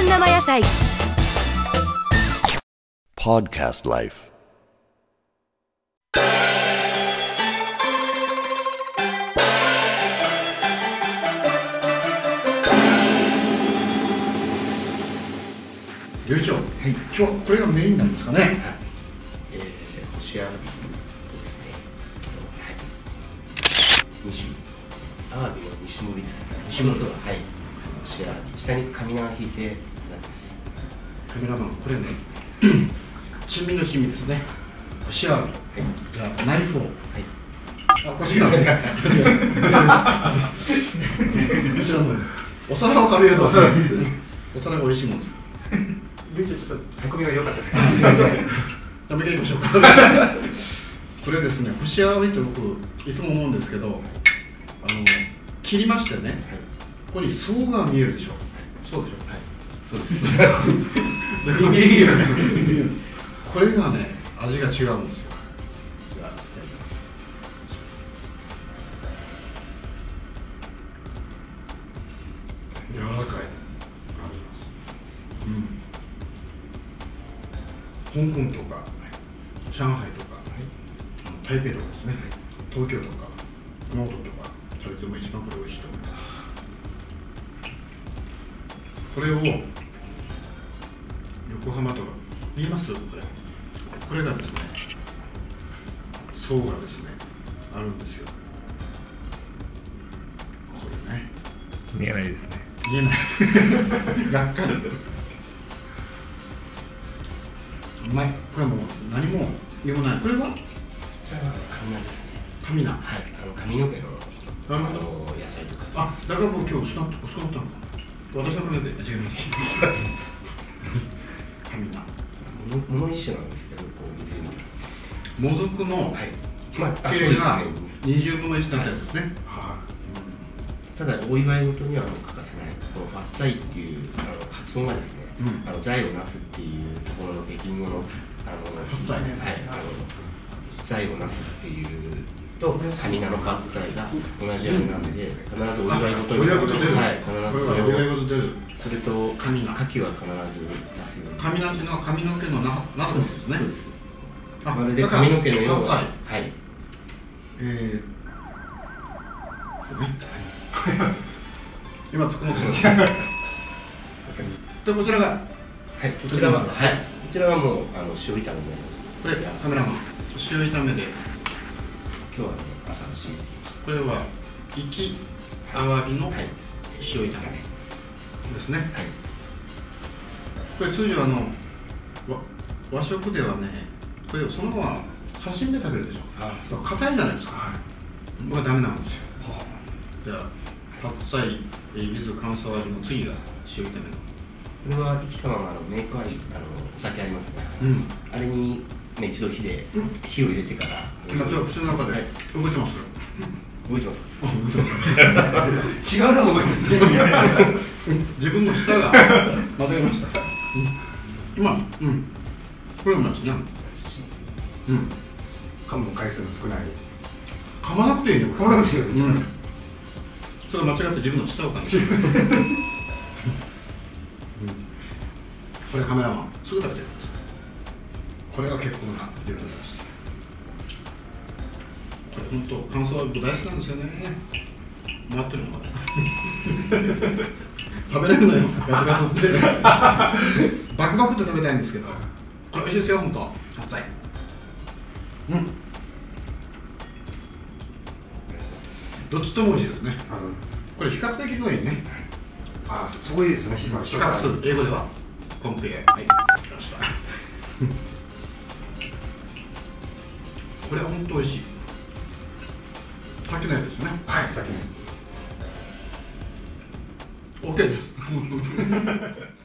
生野菜。Podcast Life. よいしょ、はい、今日はこれがメインなんですかね、えー、星アワビとですね、はい、西。アワビの西森です。西森ははい、下に紙縄引いてなんです。カメラマンこれね 珍味の趣味ですね。星アワビ、じゃあナイフを。はい。あこっちなんですねこちらのお皿を借りるとお皿が美味しいもんです。ちょっとツッコミが良かったです。ね。食べていきましょうか。これですね星アワビって僕いつも思うんですけどあの切りましてね、ここに層が見えるでしょ。そうでしょはいそうです。これがね味が違うんです。よ柔らかいうん香港とか上海とか、台北とかです。ね東京とかノートとか食べても一番これ美味しいと思いますこれを横浜とか見えます？これ。これがですね層がですねあるんですよ。これね。見えないですね。見えない。がっかりうまい。これはもう何も言もない。これは？こちらはい。あの髪の毛のああの野菜とか。あだからもう今日薄なった薄なったんだ私の船で違います紙菜もの一種なんですけど、こう水に。もずくのはい。まあ、そうですね。20分の1になったやつですね、ただお祝い事には欠かせないこの「バッツァイ」っていうあの発音がですね、うんあの財をなすっていうところの北京語のあのねはいあの財をなすっていうと神名のバッツァイが同じようになんで必ずお祝い事にお祝い事出るはい必ずそれをそれと神名牡蠣は必ず出すように髪なんていうのは髪の毛のななですねですそうです。あまるで髪の毛のようなだからはい。えー、今突っ込も でこちらが？はいこちらは？はい。こちらはもうあの塩炒めになりますこれカメラマン。塩炒めで今日はね朝の塩これは生きアワビのはい。塩炒めですね、はい。これ通常あのわ和食ではねこれをそのまま刺身で食べるでしょ。硬いじゃないですか、僕はダメなんですよ、じゃあ白菜えー柚子乾燥味の次が塩炒めのこれは生きたままメークありあのお酒ありますね、うん。あれに、ね、一度火で、火を入れてから。今ちょっと口の中ではい。動いてます？よ、覚えてます。違うの覚えてる。自分の舌が間違えました、今うん。これうまいですねうん。噛む回数の少ない。噛まなくていいよ噛まなくていいよ。うん。それ間違って自分の舌を感じるこれカメラマンすぐ食べてくださいこれが結構な量ですこれ本当乾燥は大好きなんですよね回ってるの食べれるのよガツガツってバクバクって食べたいんですけどこれ美味しいですよ本当熱いうんどっちとも美味しいですね、これ比較的がいいね。あ、そそこいですね。比較する英語ではコンペはい来ましたこれは本当美味しい。炊けないですね。はい、先に。OK です